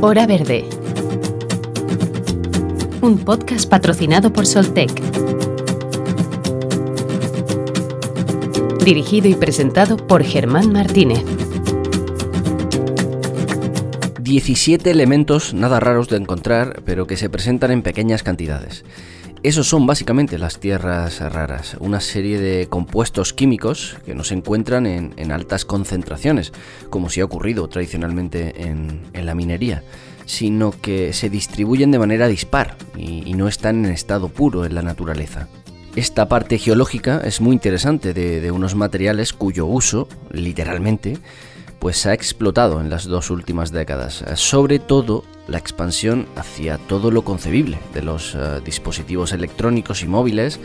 Hora Verde. Un podcast patrocinado por Soltec. Dirigido y presentado por Germán Martínez. 17 elementos nada raros de encontrar, pero que se presentan en pequeñas cantidades. Esos son básicamente las tierras raras, una serie de compuestos químicos que no se encuentran en, altas concentraciones, como si ha ocurrido tradicionalmente en, la minería, sino que se distribuyen de manera dispar y, no están en estado puro en la naturaleza. Esta parte geológica es muy interesante de unos materiales cuyo uso, literalmente, pues ha explotado en las dos últimas décadas, sobre todo la expansión hacia todo lo concebible de los eh, dispositivos electrónicos y móviles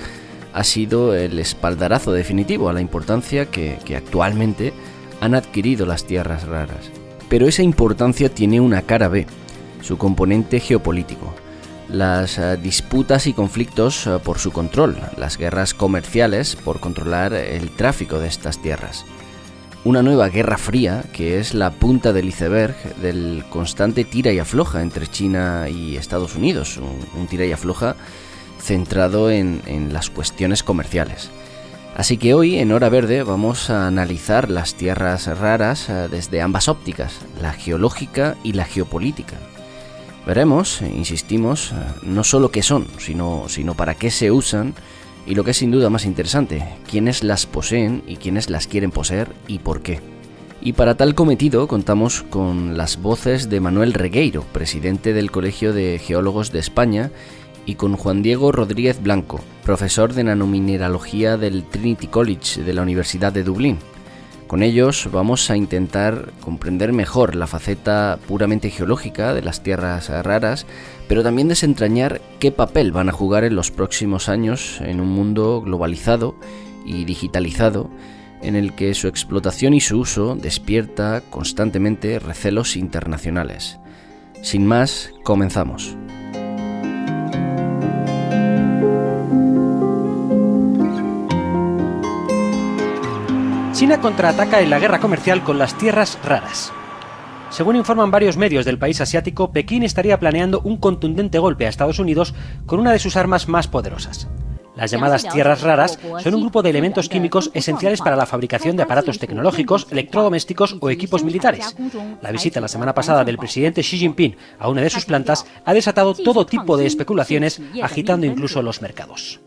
ha sido el espaldarazo definitivo a la importancia que, actualmente han adquirido las tierras raras. Pero esa importancia tiene una cara B, su componente geopolítico. Las eh, disputas y conflictos eh, por su control, las guerras comerciales por controlar el tráfico de estas tierras una nueva guerra fría que es la punta del iceberg del constante tira y afloja entre China y Estados Unidos, un, tira y afloja centrado en, las cuestiones comerciales. Así que hoy en Hora Verde vamos a analizar las tierras raras eh, desde ambas ópticas, la geológica y la geopolítica. Veremos, insistimos, eh, no solo qué son, sino, sino para qué se usan y lo que es sin duda más interesante, quiénes las poseen y quiénes las quieren poseer y por qué. Y para tal cometido contamos con las voces de Manuel Regueiro, presidente del Colegio de Geólogos de España, y con Juan Diego Rodríguez Blanco, profesor de nanomineralogía del Trinity College de la Universidad de Dublín. Con ellos vamos a intentar comprender mejor la faceta puramente geológica de las tierras raras, pero también desentrañar qué papel van a jugar en los próximos años en un mundo globalizado y digitalizado en el que su explotación y su uso despierta constantemente recelos internacionales. Sin más, comenzamos. China contraataca en la guerra comercial con las tierras raras. Según informan varios medios del país asiático, Pekín estaría planeando un contundente golpe a Estados Unidos con una de sus armas más poderosas. Las llamadas tierras raras son un grupo de elementos químicos esenciales para la fabricación de aparatos tecnológicos, electrodomésticos o equipos militares. La visita la semana pasada del presidente Xi Jinping a una de sus plantas ha desatado todo tipo de especulaciones, agitando incluso los mercados.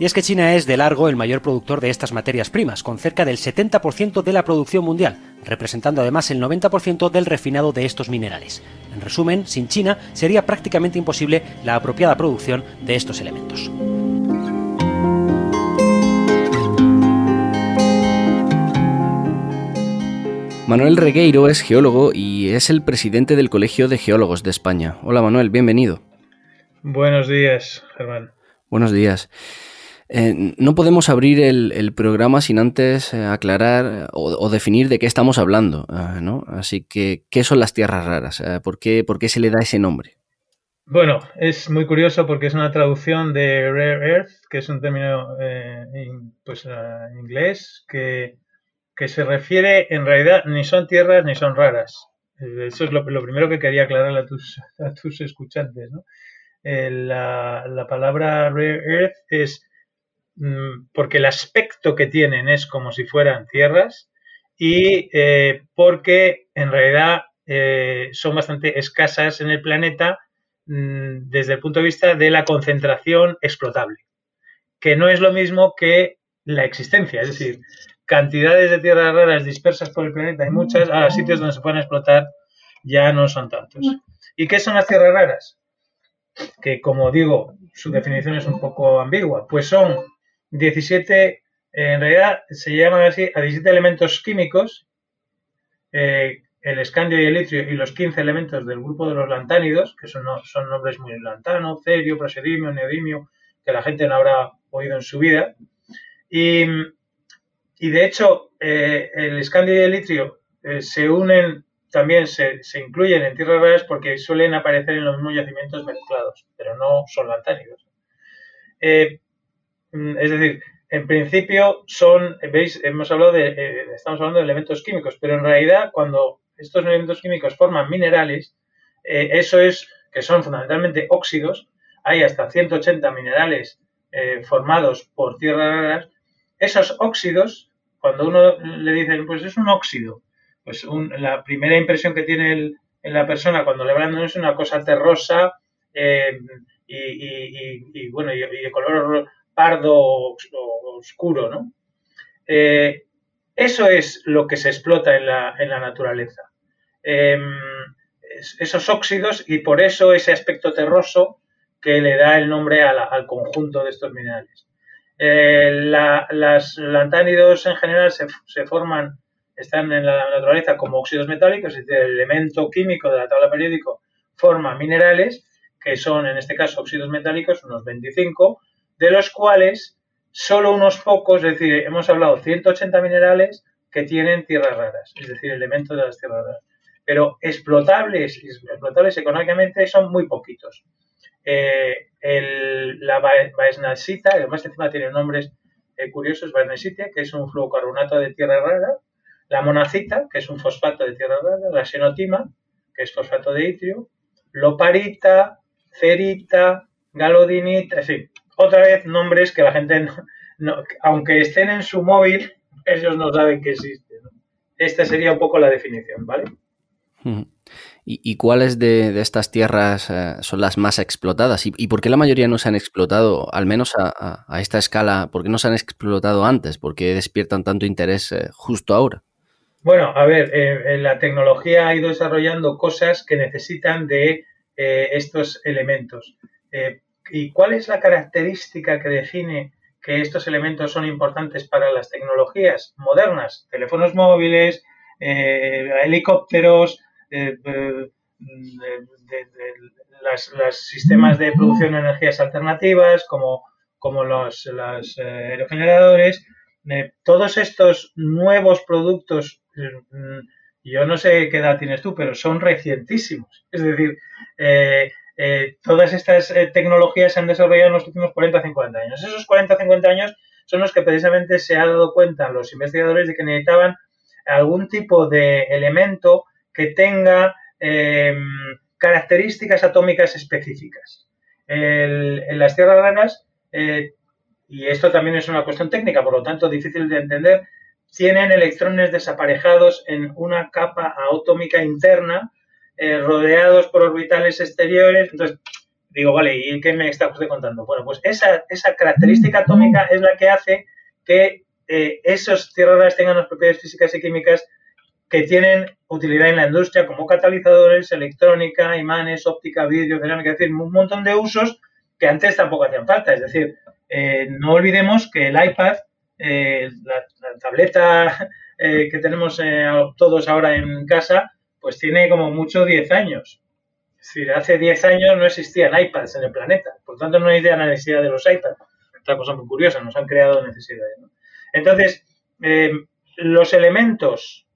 Y es que China es de largo el mayor productor de estas materias primas, con cerca del 70% de la producción mundial, representando además el 90% del refinado de estos minerales. En resumen, sin China sería prácticamente imposible la apropiada producción de estos elementos. Manuel Regueiro es geólogo y es el presidente del Colegio de Geólogos de España. Hola Manuel, bienvenido. Buenos días, Germán. Buenos días. Eh, no podemos abrir el, programa sin antes eh, aclarar o, definir de qué estamos hablando, eh, ¿no? Así que, ¿qué son las tierras raras? ¿por, qué, ¿Por qué se le da ese nombre? Bueno, es muy curioso porque es una traducción de rare earth, que es un término pues, inglés que, se refiere, en realidad, ni son tierras ni son raras. Eso es lo, primero que quería aclarar a tus, a tus escuchantes. ¿no? la, la, palabra rare earth es porque el aspecto que tienen es como si fueran tierras y eh, porque en realidad eh, son bastante escasas en el planeta mm, desde el punto de vista de la concentración explotable, que no es lo mismo que la existencia, es decir, cantidades de tierras raras dispersas por el planeta hay muchas, a sitios donde se pueden explotar ya no son tantos. ¿Y qué son las tierras raras? Que como digo, su definición es un poco ambigua, pues son 17, en realidad se llaman así a 17 elementos químicos, eh, el escandio y el litrio y los 15 elementos del grupo de los lantánidos, que son, son nombres muy lantano, cerio, praseodimio, neodimio, que la gente no habrá oído en su vida. Y, de hecho, eh, el escandio y el litrio eh, se unen, también se, se, incluyen en tierras raras porque suelen aparecer en los mismos yacimientos mezclados, pero no son lantánidos. Es decir, en principio son, veis, hemos hablado de, eh, estamos hablando de elementos químicos, pero en realidad cuando estos elementos químicos forman minerales, eh, eso es que son fundamentalmente óxidos, hay hasta 180 minerales eh, formados por tierras raras, esos óxidos, cuando uno le dice, pues es un óxido, pues la primera impresión que tiene en la persona cuando le hablan es una cosa terrosa eh, y, bueno, y, de color pardo oscuro, ¿no? Eh, eso es lo que se explota en la, en la naturaleza. Em, esos óxidos y por eso ese aspecto terroso que le da el nombre al conjunto de estos minerales. Eh, las lantánidos en general se, forman, están en la naturaleza como óxidos metálicos, es decir, el elemento químico de la tabla periódica forma minerales, que son en este caso óxidos metálicos, unos 25, de los cuales solo unos pocos, es decir, hemos hablado 180 minerales que tienen tierras raras, es decir, elementos de las tierras raras. Pero explotables, explotables económicamente son muy poquitos. Eh, la baesnasita, además encima tiene nombres eh, curiosos, baesnasita, que es un fluocarbonato de tierra rara, la monacita, que es un fosfato de tierra rara, la xenotima, que es fosfato de itrio, loparita, cerita, galodinita, sí, otra vez nombres que la gente, aunque estén en su móvil, ellos no saben que existen. Esta sería un poco la definición, ¿vale? ¿Y, cuáles de, estas tierras eh, son las más explotadas? ¿Y, por qué la mayoría no se han explotado, al menos a, esta escala? ¿Por qué no se han explotado antes? ¿Por qué despiertan tanto interés eh, justo ahora? Bueno, a ver, eh, la tecnología ha ido desarrollando cosas que necesitan de estos elementos. ¿Y cuál es la característica que define que estos elementos son importantes para las tecnologías modernas? Teléfonos móviles, helicópteros, de, los sistemas de producción de energías alternativas, como, como los, eh, aerogeneradores, todos estos nuevos productos, mm, yo no sé qué edad tienes tú, pero son recientísimos. Es decir, eh, eh, todas estas tecnologías se han desarrollado en los últimos 40 50 años. Esos 40 50 años son los que precisamente se ha dado cuenta los investigadores de que necesitaban algún tipo de elemento que tenga em, características atómicas específicas. en las tierras raras, eh, y esto también es una cuestión técnica, por lo tanto difícil de entender, tienen electrones desaparejados en una capa atómica interna, eh, rodeados por orbitales exteriores. Entonces, digo, vale, ¿y qué me está usted contando? Bueno, pues esa, esa característica atómica es la que hace que eh, esos tierras tengan las propiedades físicas y químicas que tienen utilidad en la industria como catalizadores, electrónica, imanes, óptica, vidrio, cerámica, es decir, un montón de usos que antes tampoco hacían falta. Es decir, eh, no olvidemos que el iPad, eh, la, tableta eh, que tenemos todos ahora en casa, pues tiene como mucho 10 años. Es decir, hace 10 años no existían iPads en el planeta, por tanto no hay idea de la necesidad de los iPads. Otra cosa muy curiosa, nos han creado necesidades. Entonces, los elementos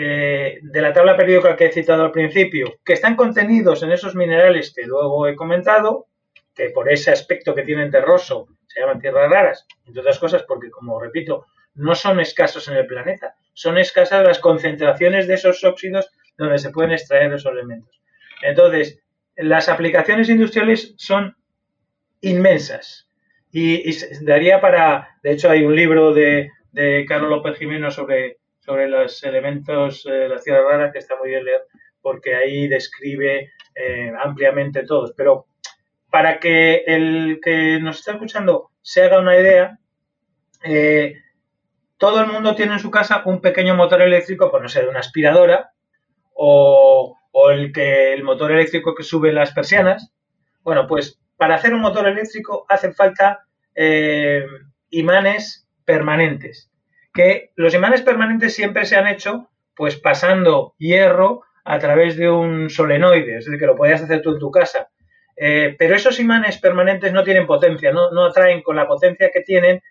eh, de la tabla periódica que he citado al principio, que están contenidos en esos minerales que luego he comentado, que por ese aspecto que tienen terroso se llaman tierras raras, entre otras cosas porque, como repito, no son escasos en el planeta, son escasas las concentraciones de esos óxidos donde se pueden extraer esos elementos. Entonces, las aplicaciones industriales son inmensas y, daría para, de hecho hay un libro de, de Carlos López Jiménez sobre sobre los elementos de eh, las tierras raras que está muy bien leer porque ahí describe eh, ampliamente todos. Pero para que el que nos está escuchando se haga una idea, eh, todo el mundo tiene en su casa un pequeño motor eléctrico, pues no de una aspiradora o, el, que, el motor eléctrico que sube las persianas. Bueno, pues para hacer un motor eléctrico hacen falta imanes permanentes que los imanes permanentes siempre se han hecho pues pasando hierro a través de un solenoide, es decir, que lo podías hacer tú en tu casa. Eh, pero esos imanes permanentes no tienen potencia, no, no atraen con la potencia que tienen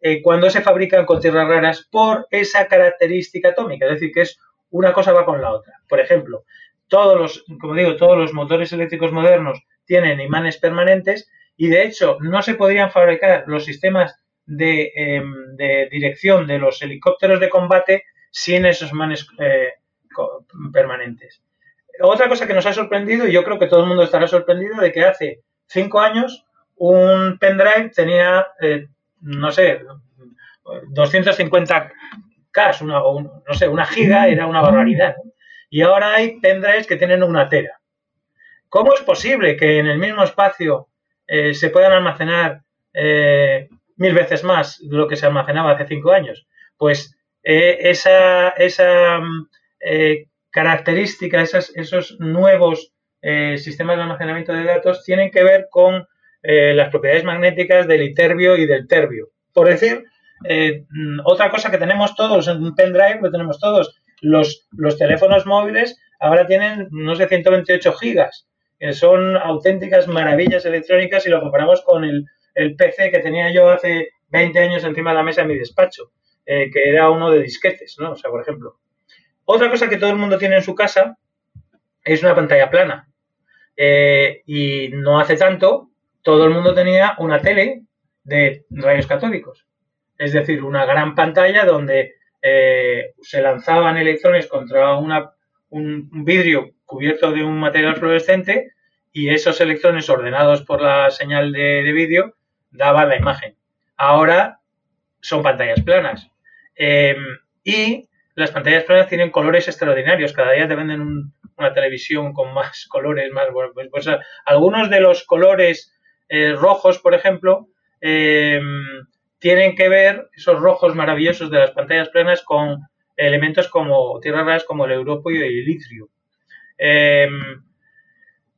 eh, cuando se fabrican con tierras raras por esa característica atómica, es decir, que es una cosa va con la otra. Por ejemplo, todos los, como digo, todos los motores eléctricos modernos tienen imanes permanentes y de hecho no se podrían fabricar los sistemas Em, de, dirección de los helicópteros de combate sin esos manes eh, permanentes. Otra cosa que nos ha sorprendido, y yo creo que todo el mundo estará sorprendido, de que hace cinco años un pendrive tenía, eh, no sé, 250 K, una, no sé, una giga era una barbaridad. Y ahora hay pendrives que tienen una tera. ¿Cómo es posible que en el mismo espacio eh, se puedan almacenar eh, mil veces más de lo que se almacenaba hace cinco años? Pues esa, esa característica, esos nuevos sistemas de almacenamiento de datos tienen que ver con eh, las propiedades magnéticas del iterbio y del terbio. Por decir, eh, mm, otra cosa que tenemos todos un pendrive, lo tenemos todos, los, teléfonos móviles ahora tienen, no sé, 128 gigas, que son auténticas maravillas electrónicas si lo comparamos con el, PC que tenía yo hace 20 años encima de la mesa en mi despacho, eh, que era uno de disquetes, ¿no? O sea, por ejemplo. Otra cosa que todo el mundo tiene en su casa es una pantalla plana. y no hace tanto todo el mundo tenía una tele de rayos catódicos. Es decir, una gran pantalla donde eh, se lanzaban electrones contra un vidrio cubierto de un material fluorescente y esos electrones ordenados por la señal de, vídeo daban la imagen. Ahora son pantallas planas. Em, y las pantallas planas tienen colores extraordinarios. Cada día te venden una televisión con más colores, más. pues, pues algunos de los colores eh, rojos, por ejemplo, eh, tienen que ver esos rojos maravillosos de las pantallas planas con elementos como tierras raras como el europio y el litrio. Eh,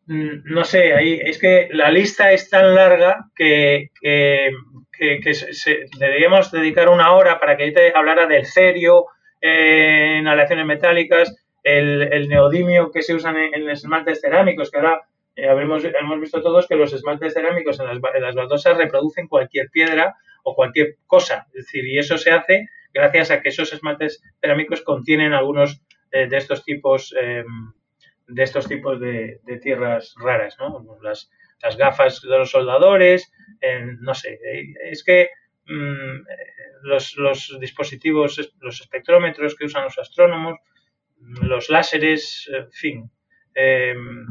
no sé, ahí, es que la lista es tan larga que, deberíamos dedicar una hora para que yo te hablara del cerio en aleaciones metálicas, el, neodimio que se usan en, en esmaltes cerámicos, que ahora eh, hemos, visto todos que los esmaltes cerámicos en las, baldosas reproducen cualquier piedra o cualquier cosa. Es decir, y eso se hace gracias a que esos esmaltes cerámicos contienen algunos eh, de estos tipos em, de estos tipos de, tierras raras, ¿no? Las, gafas de los soldadores, no sé, es que mm, los, los, dispositivos, los espectrómetros que usan los astrónomos, los láseres, en fin, em,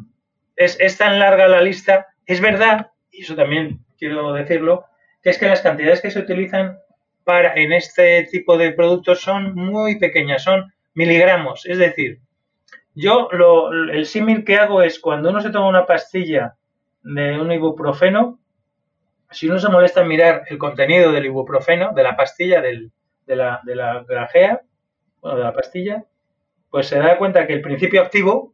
es, tan larga la lista. Es verdad, y eso también quiero decirlo, que es que las cantidades que se utilizan para, en este tipo de productos son muy pequeñas, son miligramos. Es decir, yo lo, el símil que hago es cuando uno se toma una pastilla de un ibuprofeno, si uno se molesta en mirar el contenido del ibuprofeno, de la pastilla, de, la, de la grajea, bueno, de la pastilla, pues se da cuenta que el principio activo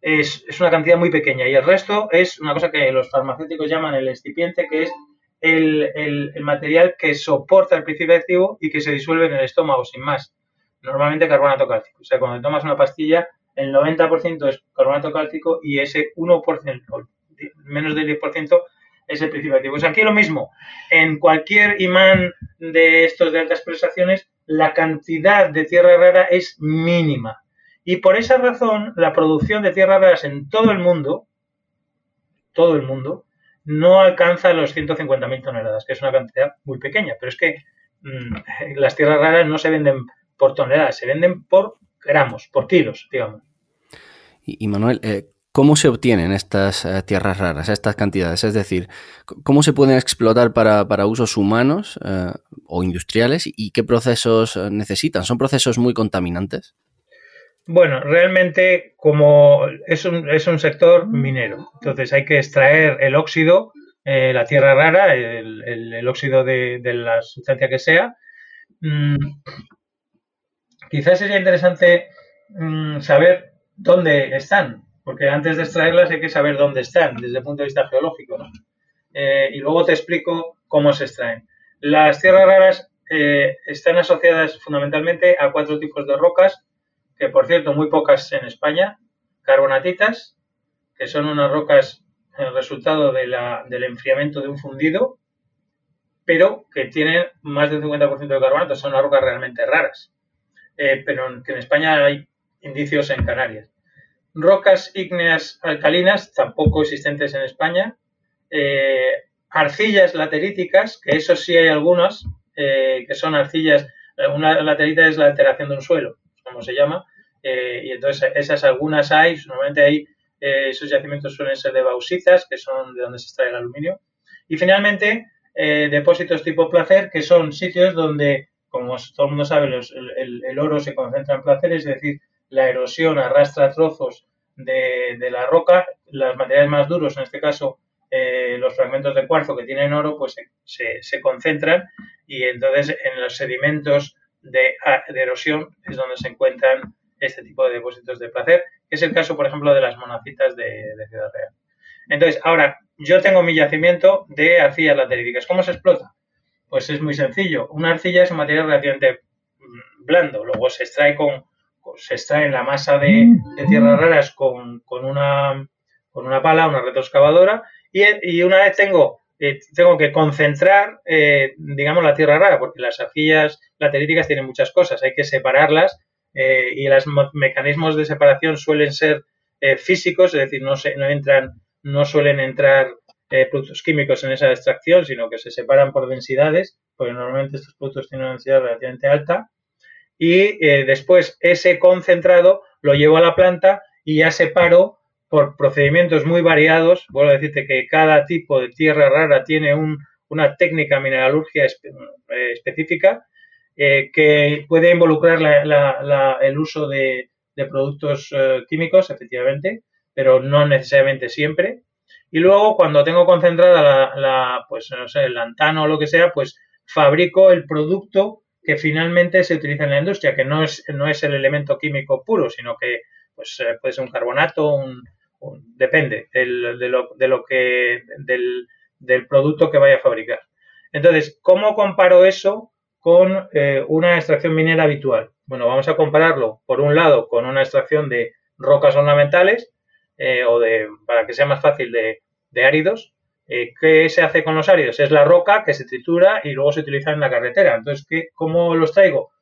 es, una cantidad muy pequeña y el resto es una cosa que los farmacéuticos llaman el excipiente, que es el, material que soporta el principio activo y que se disuelve en el estómago sin más. Normalmente carbonato cálcico. O sea, cuando tomas una pastilla, el 90% es carbonato cálcico y ese 1%, menos del 10%, es el principio activo. Pues aquí lo mismo. En cualquier imán de estos de altas prestaciones, la cantidad de tierra rara es mínima. Y por esa razón, la producción de tierras raras en todo el mundo, todo el mundo, no alcanza los 150.000 toneladas, que es una cantidad muy pequeña. Pero es que mm, las tierras raras no se venden por toneladas, se venden por gramos, por kilos, digamos. Y, Manuel, eh, ¿cómo se obtienen estas eh, tierras raras, estas cantidades? Es decir, ¿cómo se pueden explotar para, usos humanos eh, o industriales y qué procesos necesitan? ¿Son procesos muy contaminantes? Bueno, realmente como es un, es un sector minero, entonces hay que extraer el óxido, eh, la tierra rara, el, óxido de, la sustancia que sea. Mm, quizás sería interesante mm, saber dónde están, porque antes de extraerlas hay que saber dónde están desde el punto de vista geológico. Eh, y luego te explico cómo se extraen. Las tierras raras eh, están asociadas fundamentalmente a cuatro tipos de rocas que por cierto muy pocas en España, carbonatitas, que son unas rocas el resultado del enfriamiento de un fundido, pero que tienen más del 50% de carbonato, son unas rocas realmente raras, eh, pero que en España hay indicios en Canarias. Rocas ígneas alcalinas, tampoco existentes en España. Eh, arcillas lateríticas, que eso sí hay algunas, eh, que son arcillas, una laterita es la alteración de un suelo, como se llama, y entonces esas algunas hay, normalmente hay, esos yacimientos suelen ser de bauxitas, que son de donde se extrae el aluminio. Y finalmente, depósitos tipo placer, que son sitios donde, como todo el mundo sabe, el, oro se concentra en placer, es decir, la erosión arrastra trozos de, la roca, los materiales más duros, en este caso eh, los fragmentos de cuarzo que tienen oro, pues se, concentran y entonces en los sedimentos de, erosión es donde se encuentran este tipo de depósitos de placer, que es el caso, por ejemplo, de las monacitas de, de Ciudad Real. Entonces, ahora, yo tengo mi yacimiento de arcillas lateríticas. ¿Cómo se explota? Pues es muy sencillo. Una arcilla es un material relativamente mm, blando, luego se extrae con, se extrae la masa de, tierras raras con, una, con una pala, una retroexcavadora, y, una vez tengo, eh, tengo que concentrar, eh, digamos, la tierra rara, porque las arcillas lateríticas tienen muchas cosas, hay que separarlas eh, y los mecanismos de separación suelen ser físicos, es decir, no, se, no, entran, no suelen entrar productos químicos en esa extracción, sino que se separan por densidades, porque normalmente estos productos tienen una densidad relativamente alta y después ese concentrado lo llevo a la planta y ya separo por procedimientos muy variados. Vuelvo a decirte que cada tipo de tierra rara tiene una técnica mineralurgia eh, específica eh, que puede involucrar el uso de, productos químicos, efectivamente, pero no necesariamente siempre. Y luego, cuando tengo concentrada la, pues, no sé, el lantano o lo que sea, pues fabrico el producto que finalmente se utiliza en la industria, que no es, no es el elemento químico puro, sino que pues, eh, puede ser un carbonato, un, depende de, lo, de, lo, que, del, del, producto que vaya a fabricar. Entonces, ¿cómo comparo eso con eh, una extracción minera habitual? Bueno, vamos a compararlo, por un lado, con una extracción de rocas ornamentales, eh, o de, para que sea más fácil, de, de áridos, eh, ¿Qué se hace con los áridos? Es la roca que se tritura y luego se utiliza en la carretera. Entonces, ¿qué, ¿cómo los traigo?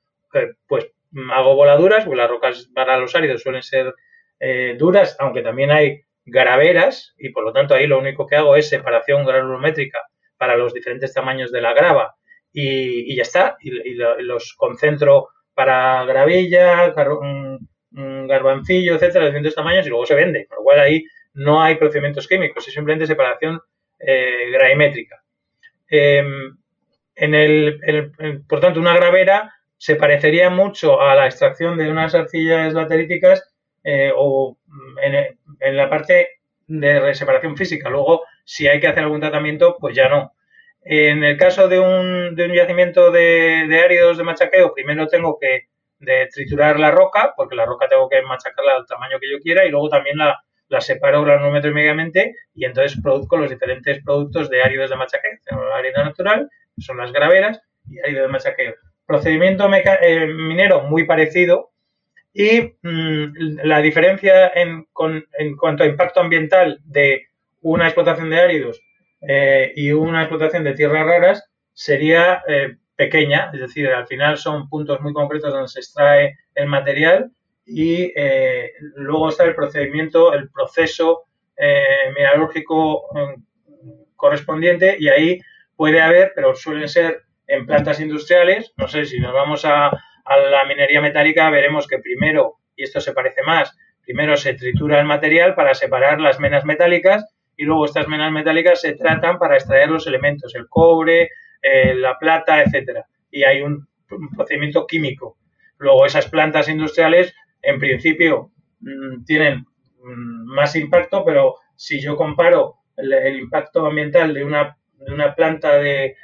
Pues mm, hago voladuras, porque las rocas para los áridos suelen ser eh, duras, aunque también hay graveras, y por lo tanto ahí lo único que hago es separación granulométrica para los diferentes tamaños de la grava y, ya está, y, los concentro para gravilla, garbancillo, etcétera, de diferentes tamaños y luego se vende, con lo cual ahí no hay procedimientos químicos, es simplemente separación eh, gravimétrica. Em, en el, por tanto, una gravera se parecería mucho a la extracción de unas arcillas lateríticas eh, o en, la parte de separación física. Luego, si hay que hacer algún tratamiento, pues ya no. En el caso de un, de un yacimiento de, de, áridos de machaqueo, primero tengo que triturar la roca, porque la roca tengo que machacarla al tamaño que yo quiera, y luego también la, la separo granulométricamente y entonces produzco los diferentes productos de áridos de machaqueo. Tengo la árido natural, que son las graveras, y árido de machaqueo. Procedimiento eh, minero muy parecido y mm, la diferencia en, cuanto a impacto ambiental de una explotación de áridos eh, y una explotación de tierras raras sería eh, pequeña, es decir, al final son puntos muy concretos donde se extrae el material y eh, luego está el procedimiento, el proceso mineralógico mm, correspondiente y ahí puede haber, pero suelen ser en plantas industriales, no sé si nos vamos a, la minería metálica, veremos que primero, y esto se parece más, primero se tritura el material para separar las menas metálicas y luego estas menas metálicas se tratan para extraer los elementos, el cobre, eh, la plata, etcétera. Y hay un procedimiento químico. Luego esas plantas industriales en principio mm, tienen mm, más impacto, pero si yo comparo el, impacto ambiental de una, de una planta de,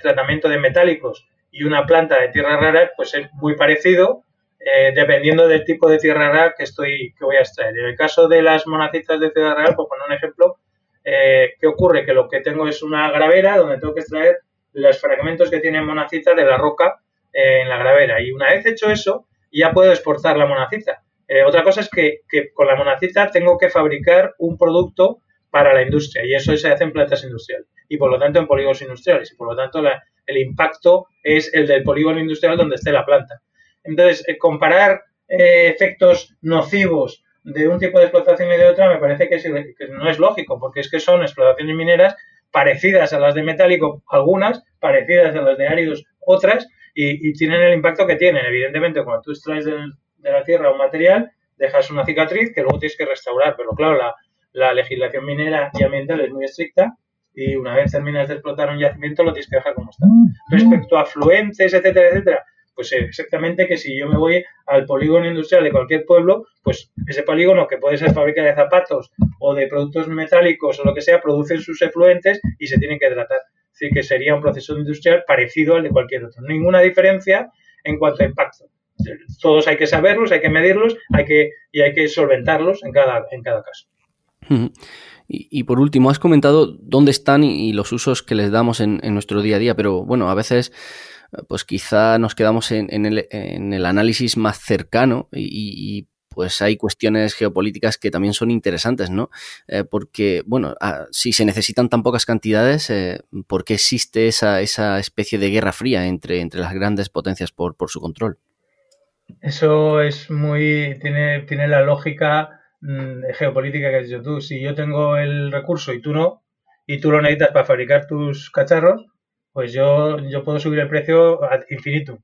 tratamiento de metálicos y una planta de tierra rara, pues es muy parecido, eh, dependiendo del tipo de tierra rara que estoy que voy a extraer. En el caso de las monacitas de Ciudad Real, por poner un ejemplo, eh, ¿qué ocurre? Que lo que tengo es una gravera donde tengo que extraer los fragmentos que tiene monacita de la roca eh, en la gravera. Y una vez hecho eso, ya puedo exportar la monacita. Eh, otra cosa es que, con la monacita tengo que fabricar un producto para la industria y eso se hace en plantas industriales y por lo tanto en polígonos industriales y por lo tanto el impacto es el del polígono industrial donde esté la planta. Entonces, eh, comparar eh, efectos nocivos de un tipo de explotación y de otra me parece que, que, no es lógico porque es que son explotaciones mineras parecidas a las de metálico algunas, parecidas a las de áridos otras y, tienen el impacto que tienen. Evidentemente, cuando tú extraes de la tierra un material, dejas una cicatriz que luego tienes que restaurar. Pero claro, la, la legislación minera y ambiental es muy estricta y una vez terminas de explotar un yacimiento lo tienes que dejar como está. Respecto a afluentes, etcétera, etcétera, pues exactamente que si yo me voy al polígono industrial de cualquier pueblo, pues ese polígono que puede ser fábrica de zapatos o de productos metálicos o lo que sea, producen sus efluentes y se tienen que tratar. Es decir, que sería un proceso industrial parecido al de cualquier otro. Ninguna diferencia en cuanto a impacto. Todos hay que saberlos, hay que medirlos hay que, y hay que solventarlos en cada, en cada caso. Y, por último, has comentado dónde están y, los usos que les damos en, en, nuestro día a día, pero bueno, a veces pues quizá nos quedamos en, el, análisis más cercano y, pues hay cuestiones geopolíticas que también son interesantes, ¿no? Eh, porque, bueno, ah, si se necesitan tan pocas cantidades, eh, ¿por qué existe esa, esa, especie de guerra fría entre, entre las grandes potencias por, por, su control? Eso es muy, tiene, tiene la lógica mm, geopolítica que has dicho tú. Si yo tengo el recurso y tú no, y tú lo necesitas para fabricar tus cacharros, pues yo, yo puedo subir el precio a infinito.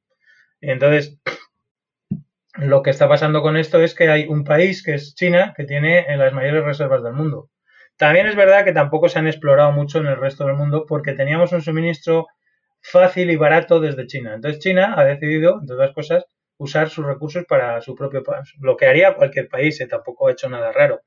Entonces, lo que está pasando con esto es que hay un país, que es China, que tiene las mayores reservas del mundo. También es verdad que tampoco se han explorado mucho en el resto del mundo porque teníamos un suministro fácil y barato desde China. Entonces China ha decidido, entre otras cosas, usar sus recursos para su propio país. Lo que haría cualquier país, eh, tampoco ha hecho nada raro.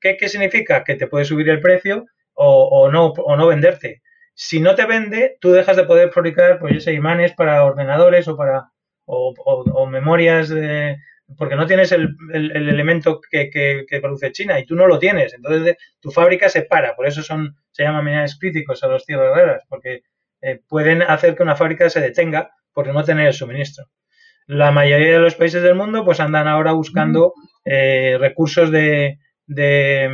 ¿Qué, significa? Que te puede subir el precio o, no, o no venderte si no te vende, tú dejas de poder fabricar, pues imanes para ordenadores o para o, memorias de, porque no tienes el, elemento que, produce China y tú no lo tienes. Entonces tu fábrica se para. Por eso son se llaman minerales críticos a los tierras raras, porque eh, pueden hacer que una fábrica se detenga por no tener el suministro. La mayoría de los países del mundo pues andan ahora buscando eh, recursos de, de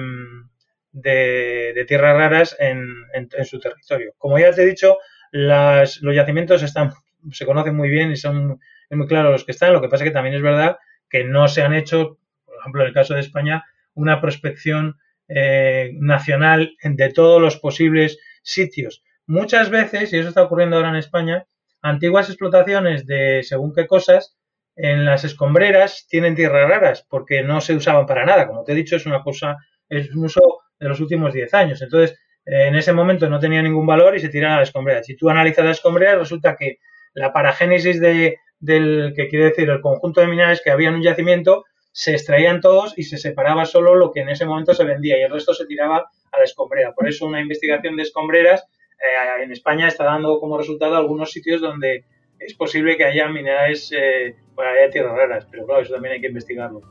de, tierras raras en, su territorio. Como ya te he dicho, los yacimientos están, se conocen muy bien y son muy claros los que están. Lo que pasa es que también es verdad que no se han hecho, por ejemplo, en el caso de España, una prospección eh, nacional de todos los posibles sitios. Muchas veces, y eso está ocurriendo ahora en España, antiguas explotaciones de según qué cosas en las escombreras tienen tierras raras porque no se usaban para nada. Como te he dicho, es una cosa, es un uso de los últimos 10 años. Entonces, en ese momento no tenía ningún valor y se tiran a la escombrera. Si tú analizas la escombrera, resulta que la paragénesis de, del, que quiere decir el conjunto de minerales que había en un yacimiento, se extraían todos y se separaba solo lo que en ese momento se vendía y el resto se tiraba a la escombrera. Por eso una investigación de escombreras eh, en España está dando como resultado algunos sitios donde es posible que haya minerales, eh, bueno, haya tierras raras, pero claro, eso también hay que investigarlo.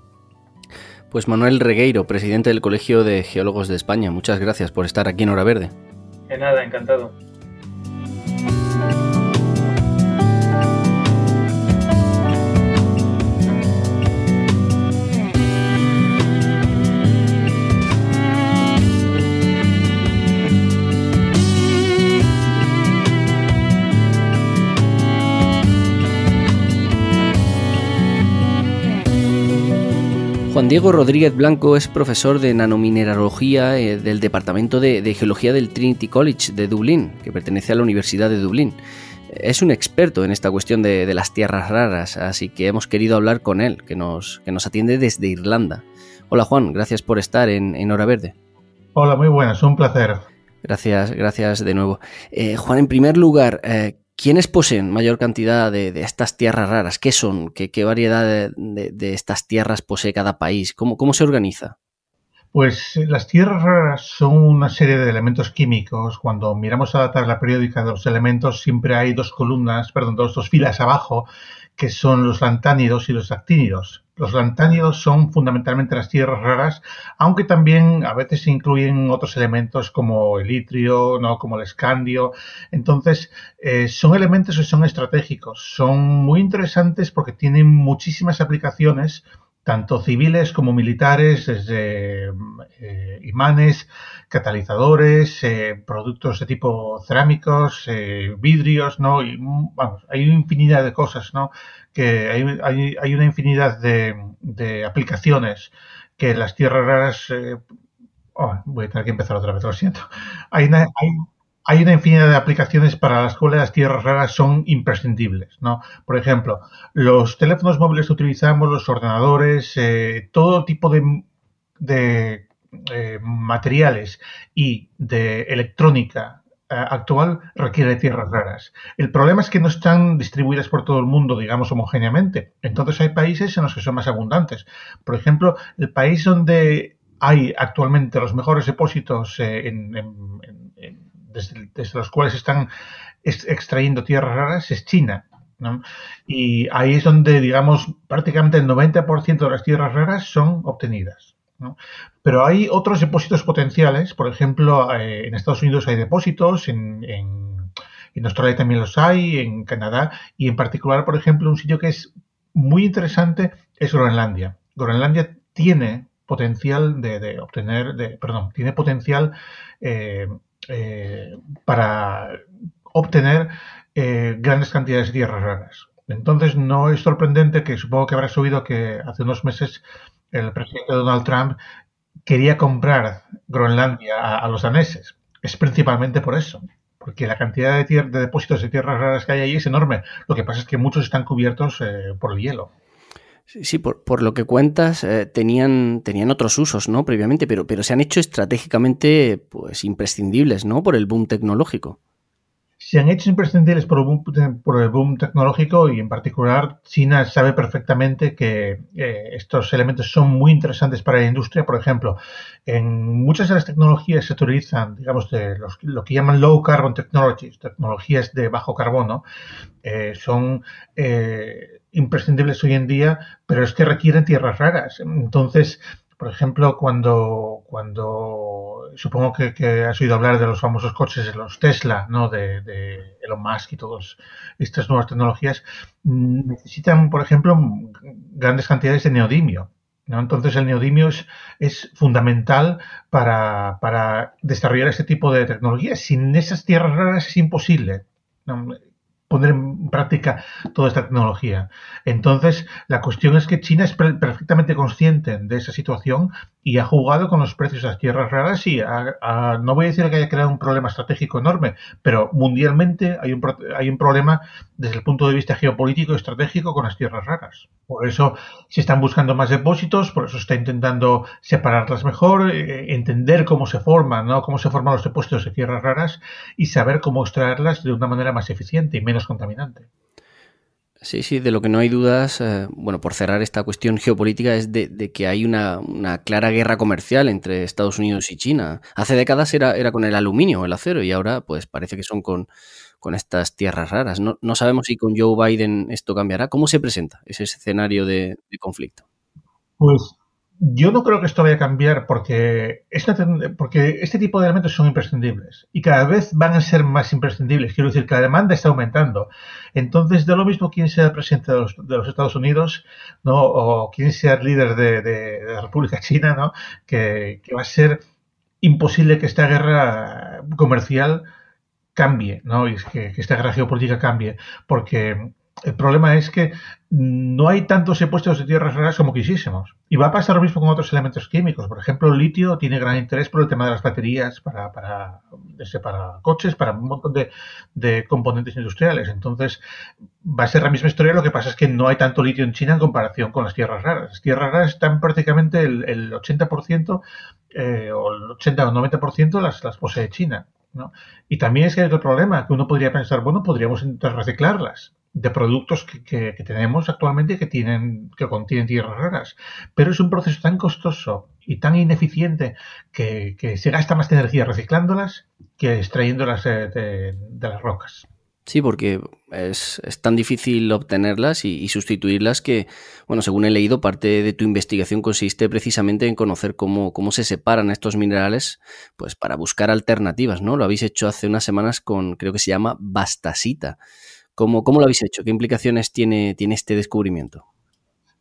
Pues Manuel Regueiro, presidente del Colegio de Geólogos de España, muchas gracias por estar aquí en Hora Verde. De nada, encantado. Juan Diego Rodríguez Blanco es profesor de nanomineralogía eh, del Departamento de, Geología del Trinity College de Dublín, que pertenece a la Universidad de Dublín. Es un experto en esta cuestión de, las tierras raras, así que hemos querido hablar con él, que nos, que nos atiende desde Irlanda. Hola Juan, gracias por estar en, Hora Verde. Hola, muy buenas, un placer. Gracias, gracias de nuevo. Eh, Juan, en primer lugar, eh, ¿Quiénes poseen mayor cantidad de, estas tierras raras? ¿Qué son? ¿Qué, variedad de, estas tierras posee cada país? ¿Cómo, ¿Cómo se organiza? Pues eh, las tierras raras son una serie de elementos químicos. Cuando miramos a la tabla periódica de los elementos, siempre hay dos columnas, perdón, dos, dos filas abajo, que son los lantánidos y los actínidos. Los lantánidos son fundamentalmente las tierras raras, aunque también a veces se incluyen otros elementos como el itrio, ¿no? como el escandio. Entonces, eh, son elementos que son estratégicos, son muy interesantes porque tienen muchísimas aplicaciones tanto civiles como militares, desde eh, imanes, catalizadores, eh, productos de tipo cerámicos, eh, vidrios, ¿no? Vamos, hay una infinidad de cosas, ¿no? Que hay, hay, una infinidad de, de, aplicaciones que las tierras raras... Oh, voy a tener que empezar otra vez, lo siento. Hay, hay hay una infinidad de aplicaciones para las cuales las tierras raras son imprescindibles, ¿no? Por ejemplo, los teléfonos móviles que utilizamos, los ordenadores, eh, todo tipo de, de eh, materiales y de electrónica eh, actual requiere tierras raras. El problema es que no están distribuidas por todo el mundo, digamos, homogéneamente. Entonces hay países en los que son más abundantes. Por ejemplo, el país donde hay actualmente los mejores depósitos eh, desde, los cuales están extrayendo tierras raras es China. Y ahí es donde, digamos, prácticamente el 90% de las tierras raras son obtenidas. Pero hay otros depósitos potenciales, por ejemplo, eh, en Estados Unidos hay depósitos, en, Australia también los hay, en Canadá, y en particular, por ejemplo, un sitio que es muy interesante es Groenlandia. Groenlandia tiene potencial de, obtener, de, perdón, tiene potencial eh, eh, para obtener grandes cantidades de tierras raras. Entonces no es sorprendente que supongo que habrás oído que hace unos meses el presidente Donald Trump quería comprar Groenlandia a, los daneses. Es principalmente por eso, porque la cantidad de, de, depósitos de tierras raras que hay ahí es enorme. Lo que pasa es que muchos están cubiertos eh, por el hielo. Sí, por, por, lo que cuentas, eh, tenían, tenían otros usos, ¿no? Previamente, pero, pero se han hecho estratégicamente pues, imprescindibles, ¿no? Por el boom tecnológico se han hecho imprescindibles por el, boom, tecnológico y en particular China sabe perfectamente que eh, estos elementos son muy interesantes para la industria. Por ejemplo, en muchas de las tecnologías se utilizan, digamos, de los, lo que llaman low carbon technologies, tecnologías de bajo carbono, eh, son imprescindibles hoy en día, pero es que requieren tierras raras. Entonces, por ejemplo, cuando, cuando supongo que, has oído hablar de los famosos coches de los Tesla, ¿no? De, de Elon Musk y todas estas nuevas tecnologías, mm, necesitan, por ejemplo, grandes cantidades de neodimio. ¿no? Entonces el neodimio es, es fundamental para, para, desarrollar este tipo de tecnologías. Sin esas tierras raras es imposible poner en práctica toda esta tecnología. Entonces, la cuestión es que China es perfectamente consciente de esa situación y ha jugado con los precios de las tierras raras y no voy a decir que haya creado un problema estratégico enorme, pero mundialmente hay un, hay un problema desde el punto de vista geopolítico y estratégico con las tierras raras. Por eso se están buscando más depósitos, por eso se está intentando separarlas mejor, eh, entender cómo se forman, ¿no? cómo se forman los depósitos de tierras raras y saber cómo extraerlas de una manera más eficiente y menos contaminante. Sí, sí, de lo que no hay dudas, eh, bueno, por cerrar esta cuestión geopolítica, es de, que hay una, clara guerra comercial entre Estados Unidos y China. Hace décadas era, era con el aluminio, el acero, y ahora pues parece que son con, con estas tierras raras. No, no, sabemos si con Joe Biden esto cambiará. ¿Cómo se presenta ese escenario de, de conflicto? Pues yo no creo que esto vaya a cambiar porque, este tipo de elementos son imprescindibles y cada vez van a ser más imprescindibles. Quiero decir que la demanda está aumentando. Entonces, de lo mismo quién sea el presidente de los, Estados Unidos ¿no? o quién sea el líder de, la República China, ¿no? que, va a ser imposible que esta guerra comercial cambie, ¿no? Y que, que esta guerra geopolítica cambie, porque el problema es que no hay tantos depósitos de tierras raras como quisiésemos. Y va a pasar lo mismo con otros elementos químicos. Por ejemplo, el litio tiene gran interés por el tema de las baterías para, para, para coches, para un montón de, componentes industriales. Entonces, va a ser la misma historia. Lo que pasa es que no hay tanto litio en China en comparación con las tierras raras. Las tierras raras están prácticamente el, 80% eh, o el 80 o 90% las, las posee China. Y también es que hay otro problema, que uno podría pensar, bueno, podríamos intentar reciclarlas de productos que, tenemos actualmente que tienen que contienen tierras raras. Pero es un proceso tan costoso y tan ineficiente que, se gasta más energía reciclándolas que extrayéndolas de, las rocas Sí, porque es, tan difícil obtenerlas y, sustituirlas que, bueno, según he leído, parte de tu investigación consiste precisamente en conocer cómo, cómo se separan estos minerales, pues para buscar alternativas, ¿no? Lo habéis hecho hace unas semanas con, creo que se llama bastasita. ¿Cómo, lo habéis hecho? ¿Qué implicaciones tiene, tiene este descubrimiento?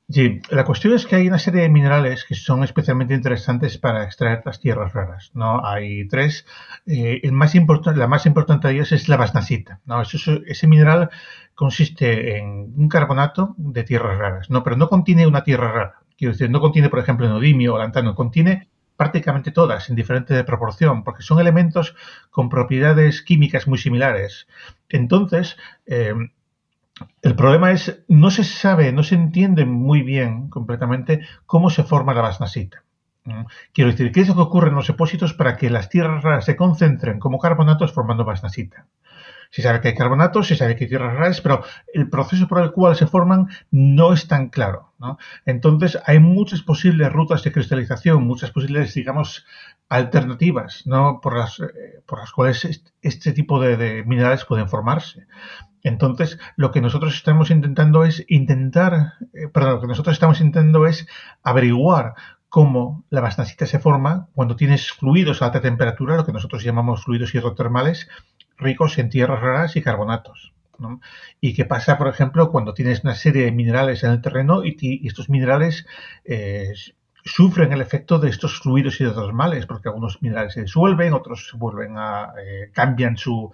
Sí, la cuestión es que hay una serie de minerales que son especialmente interesantes para extraer las tierras raras. ¿no? Hay tres. Eh, el más la más importante de ellas es la basnasita. ¿no? ese mineral consiste en un carbonato de tierras raras, ¿no? pero no contiene una tierra rara. Quiero decir, no contiene, por ejemplo, neodimio o lantano, contiene prácticamente todas en diferente proporción, porque son elementos con propiedades químicas muy similares. Entonces, eh, el problema es, no se sabe, no se entiende muy bien completamente cómo se forma la basnasita. Quiero decir, ¿qué es lo que ocurre en los depósitos para que las tierras raras se concentren como carbonatos formando basnasita? Se sabe que hay carbonatos, se sabe que hay tierras raras, pero el proceso por el cual se forman no es tan claro. Entonces, hay muchas posibles rutas de cristalización, muchas posibles, digamos, alternativas ¿no? por, las, eh, por las cuales este tipo de, minerales pueden formarse. Entonces, lo que nosotros estamos intentando es intentar, eh, perdón, lo que nosotros estamos intentando es averiguar cómo la basnasita se forma cuando tienes fluidos a alta temperatura, lo que nosotros llamamos fluidos hidrotermales, ricos en tierras raras y carbonatos. Y qué pasa, por ejemplo, cuando tienes una serie de minerales en el terreno y, estos minerales eh, sufren el efecto de estos fluidos hidrotermales, porque algunos minerales se disuelven, otros se vuelven a, eh, cambian su,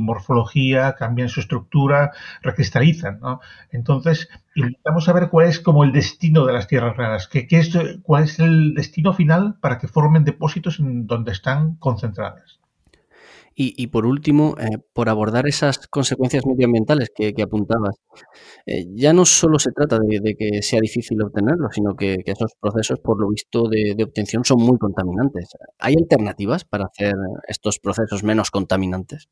morfología, cambian su estructura, recristalizan, ¿no? Entonces, intentamos saber cuál es como el destino de las tierras raras, que, es, cuál es el destino final para que formen depósitos en donde están concentradas. Y, por último, eh, por abordar esas consecuencias medioambientales que, apuntabas, eh, ya no solo se trata de, que sea difícil obtenerlo, sino que, esos procesos, por lo visto, de, obtención son muy contaminantes. ¿Hay alternativas para hacer estos procesos menos contaminantes?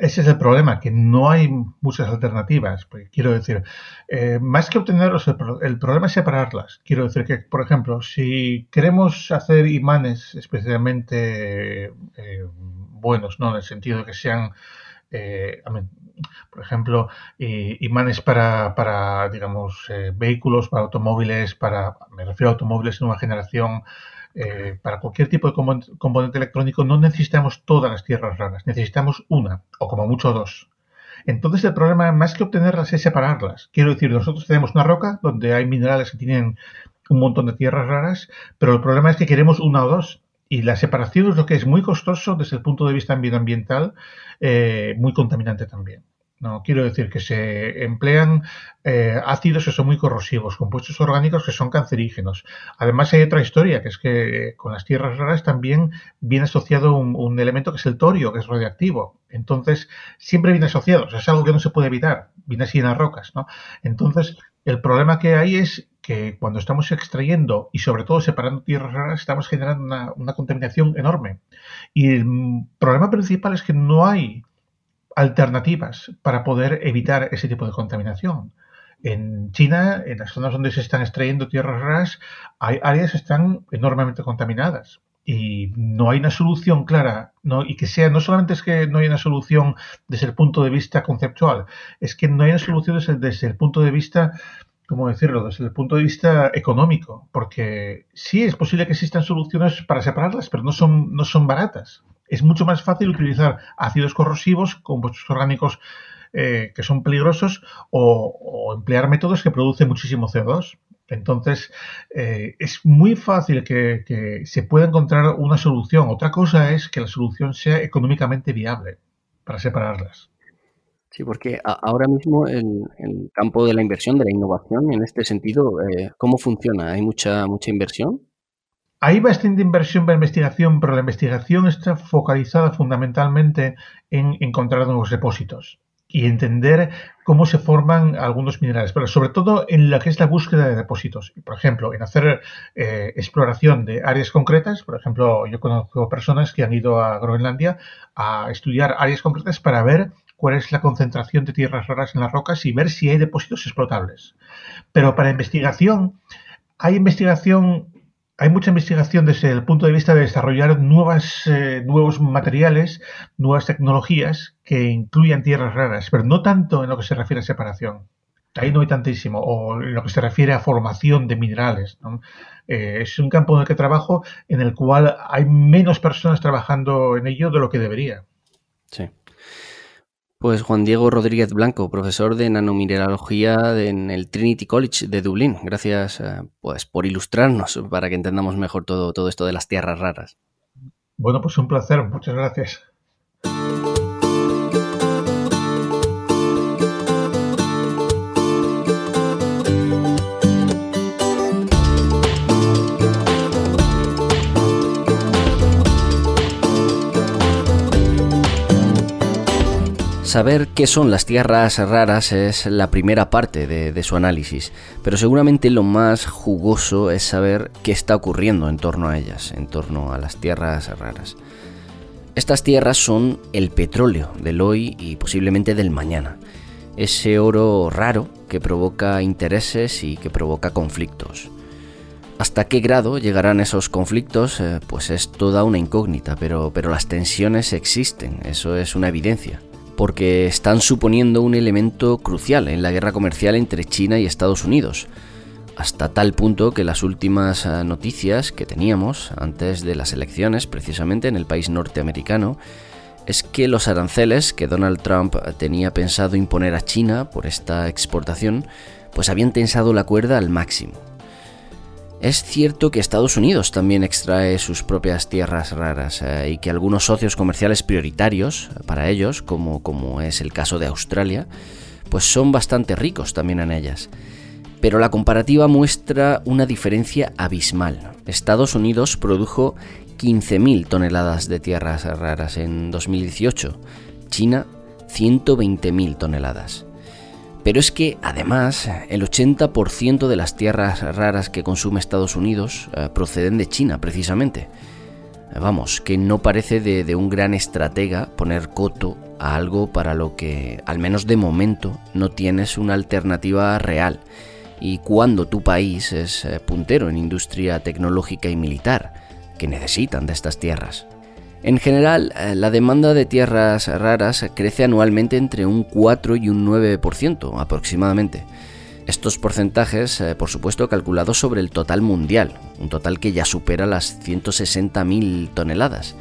Ese es el problema, que no hay muchas alternativas. quiero decir, eh, más que obtenerlos, el, problema es separarlas. Quiero decir que, por ejemplo, si queremos hacer imanes especialmente buenos, ¿no? En el sentido de que sean, eh, por ejemplo, imanes para, para digamos, eh, vehículos, para automóviles, para, me refiero a automóviles de nueva generación, eh, para cualquier tipo de componente electrónico no necesitamos todas las tierras raras, necesitamos una o como mucho dos. Entonces el problema más que obtenerlas es separarlas. Quiero decir, nosotros tenemos una roca donde hay minerales que tienen un montón de tierras raras, pero el problema es que queremos una o dos y la separación es lo que es muy costoso desde el punto de vista ambiental, eh, muy contaminante también. No quiero decir que se emplean eh, ácidos que son muy corrosivos, compuestos orgánicos que son cancerígenos. Además hay otra historia, que es que con las tierras raras también viene asociado un, elemento que es el torio, que es radioactivo. Entonces, siempre viene asociado, es algo que no se puede evitar, viene así en las rocas. ¿no? Entonces, el problema que hay es que cuando estamos extrayendo y sobre todo separando tierras raras estamos generando una, contaminación enorme. Y el problema principal es que no hay alternativas para poder evitar ese tipo de contaminación. En China, en las zonas donde se están extrayendo tierras raras, hay áreas que están enormemente contaminadas y no hay una solución clara, no, y que sea, no solamente es que no hay una solución desde el punto de vista conceptual, es que no hay una solución desde el punto de vista ¿cómo decirlo?, desde el punto de vista económico, porque sí es posible que existan soluciones para separarlas, pero no son, no son baratas. Es mucho más fácil utilizar ácidos corrosivos, compuestos orgánicos eh, que son peligrosos, o, emplear métodos que producen muchísimo CO2. Entonces, eh, es muy fácil que, se pueda encontrar una solución. Otra cosa es que la solución sea económicamente viable para separarlas. Sí, porque ahora mismo el, el, campo de la inversión, de la innovación, en este sentido, eh, ¿cómo funciona? ¿Hay mucha, mucha inversión? Hay bastante inversión para investigación, pero la investigación está focalizada fundamentalmente en encontrar nuevos depósitos y entender cómo se forman algunos minerales, pero sobre todo en lo que es la búsqueda de depósitos. Por ejemplo, en hacer eh, exploración de áreas concretas. Por ejemplo, yo conozco personas que han ido a Groenlandia a estudiar áreas concretas para ver cuál es la concentración de tierras raras en las rocas y ver si hay depósitos explotables. Pero para investigación, hay investigación, hay mucha investigación desde el punto de vista de desarrollar nuevas, eh, nuevos materiales, nuevas tecnologías que incluyan tierras raras, pero no tanto en lo que se refiere a separación. Ahí no hay tantísimo, o en lo que se refiere a formación de minerales. Eh, es un campo en el que trabajo en el cual hay menos personas trabajando en ello de lo que debería. Sí. Pues Juan Diego Rodríguez Blanco, profesor de nanomineralogía en el Trinity College de Dublín. Gracias eh, pues, por ilustrarnos para que entendamos mejor todo, todo esto de las tierras raras. Bueno, pues un placer. Muchas gracias. Saber qué son las tierras raras es la primera parte de, su análisis, pero seguramente lo más jugoso es saber qué está ocurriendo en torno a ellas, en torno a las tierras raras. Estas tierras son el petróleo del hoy y posiblemente del mañana, ese oro raro que provoca intereses y que provoca conflictos. Hasta qué grado llegarán esos conflictos, eh, pues es toda una incógnita, pero, pero las tensiones existen, eso es una evidencia porque están suponiendo un elemento crucial en la guerra comercial entre China y Estados Unidos, hasta tal punto que las últimas eh, noticias que teníamos antes de las elecciones, precisamente en el país norteamericano, es que los aranceles que Donald Trump tenía pensado imponer a China por esta exportación, pues habían tensado la cuerda al máximo. Es cierto que Estados Unidos también extrae sus propias tierras raras eh, y que algunos socios comerciales prioritarios para ellos, como, como es el caso de Australia, pues son bastante ricos también en ellas. Pero la comparativa muestra una diferencia abismal. Estados Unidos produjo 15.000 toneladas de tierras raras en 2018, China 120.000 toneladas. Pero es que además el 80% de las tierras raras que consume Estados Unidos eh, proceden de China precisamente. Vamos, que no parece de, un gran estratega poner coto a algo para lo que, al menos de momento, no tienes una alternativa real. Y cuando tu país es eh, puntero en industria tecnológica y militar, que necesitan de estas tierras. En general, eh, la demanda de tierras raras crece anualmente entre un 4 y un 9% aproximadamente. Estos porcentajes, eh, por supuesto, calculados sobre el total mundial, un total que ya supera las 160.000 toneladas.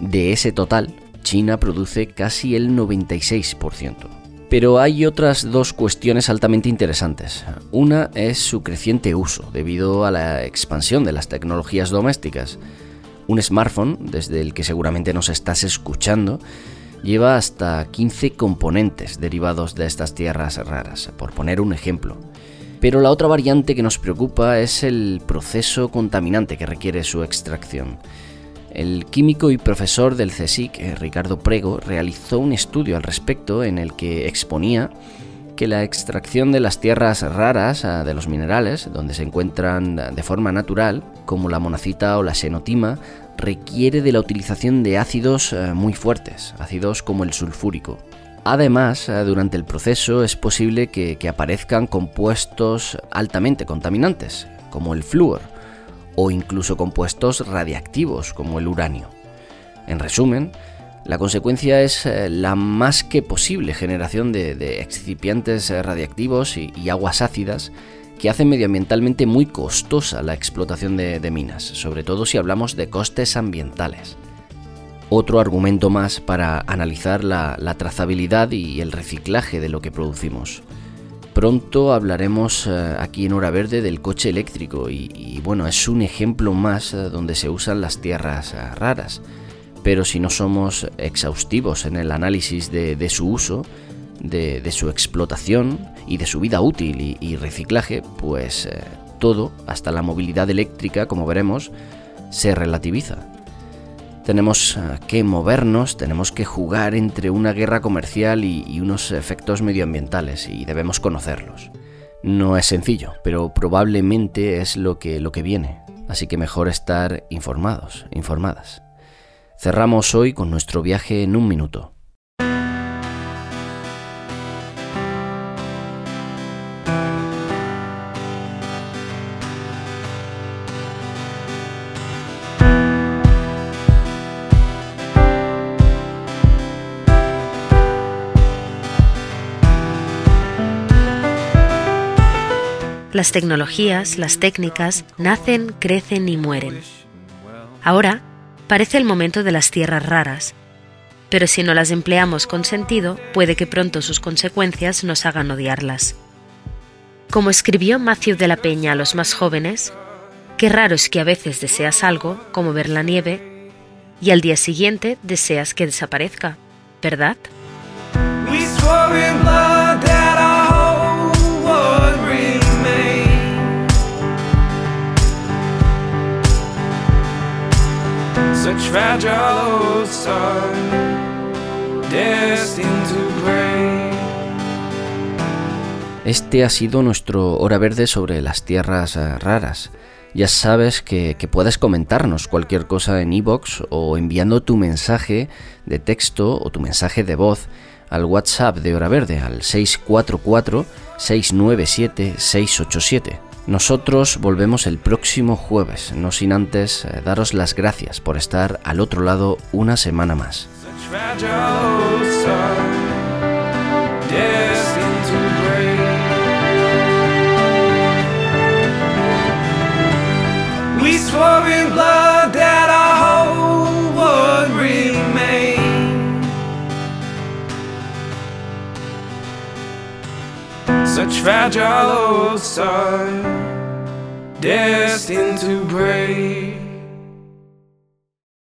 De ese total, China produce casi el 96%. Pero hay otras dos cuestiones altamente interesantes. Una es su creciente uso debido a la expansión de las tecnologías domésticas. Un smartphone, desde el que seguramente nos estás escuchando, lleva hasta 15 componentes derivados de estas tierras raras, por poner un ejemplo. Pero la otra variante que nos preocupa es el proceso contaminante que requiere su extracción. El químico y profesor del CSIC, eh, Ricardo Prego, realizó un estudio al respecto en el que exponía que la extracción de las tierras raras ah, de los minerales, donde se encuentran de forma natural, como la monacita o la xenotima, requiere de la utilización de ácidos ah, muy fuertes, ácidos como el sulfúrico. Además, ah, durante el proceso es posible que, que aparezcan compuestos altamente contaminantes, como el flúor, o incluso compuestos radiactivos, como el uranio. En resumen, la consecuencia es eh, la más que posible generación de, excipientes eh, radiactivos y, aguas ácidas que hacen medioambientalmente muy costosa la explotación de, minas, sobre todo si hablamos de costes ambientales. Otro argumento más para analizar la, trazabilidad y el reciclaje de lo que producimos. Pronto hablaremos eh, aquí en Hora Verde del coche eléctrico y bueno, es un ejemplo más donde se usan las tierras raras pero si no somos exhaustivos en el análisis de, su uso, de, su explotación y de su vida útil y, reciclaje, pues eh, todo, hasta la movilidad eléctrica, como veremos, se relativiza. Tenemos eh, que movernos, tenemos que jugar entre una guerra comercial y, unos efectos medioambientales y debemos conocerlos. No es sencillo, pero probablemente es lo que, lo que viene, así que mejor estar informados, informadas. Cerramos hoy con nuestro viaje en un minuto. Las tecnologías, las técnicas, nacen, crecen y mueren. Ahora, parece el momento de las tierras raras, pero si no las empleamos con sentido, puede que pronto sus consecuencias nos hagan odiarlas. Como escribió Matthew de la Peña a los más jóvenes, qué raro es que a veces deseas algo, como ver la nieve, y al día siguiente deseas que desaparezca, ¿verdad? Este ha sido nuestro hora verde sobre las tierras eh, raras. Ya sabes que, puedes comentarnos cualquier cosa en iBox o enviando tu mensaje de texto o tu mensaje de voz al WhatsApp de Hora Verde al 644-697-687. Nosotros volvemos el próximo jueves, no sin antes eh, daros las gracias por estar al otro lado una semana más. Such fragile souls destined to break.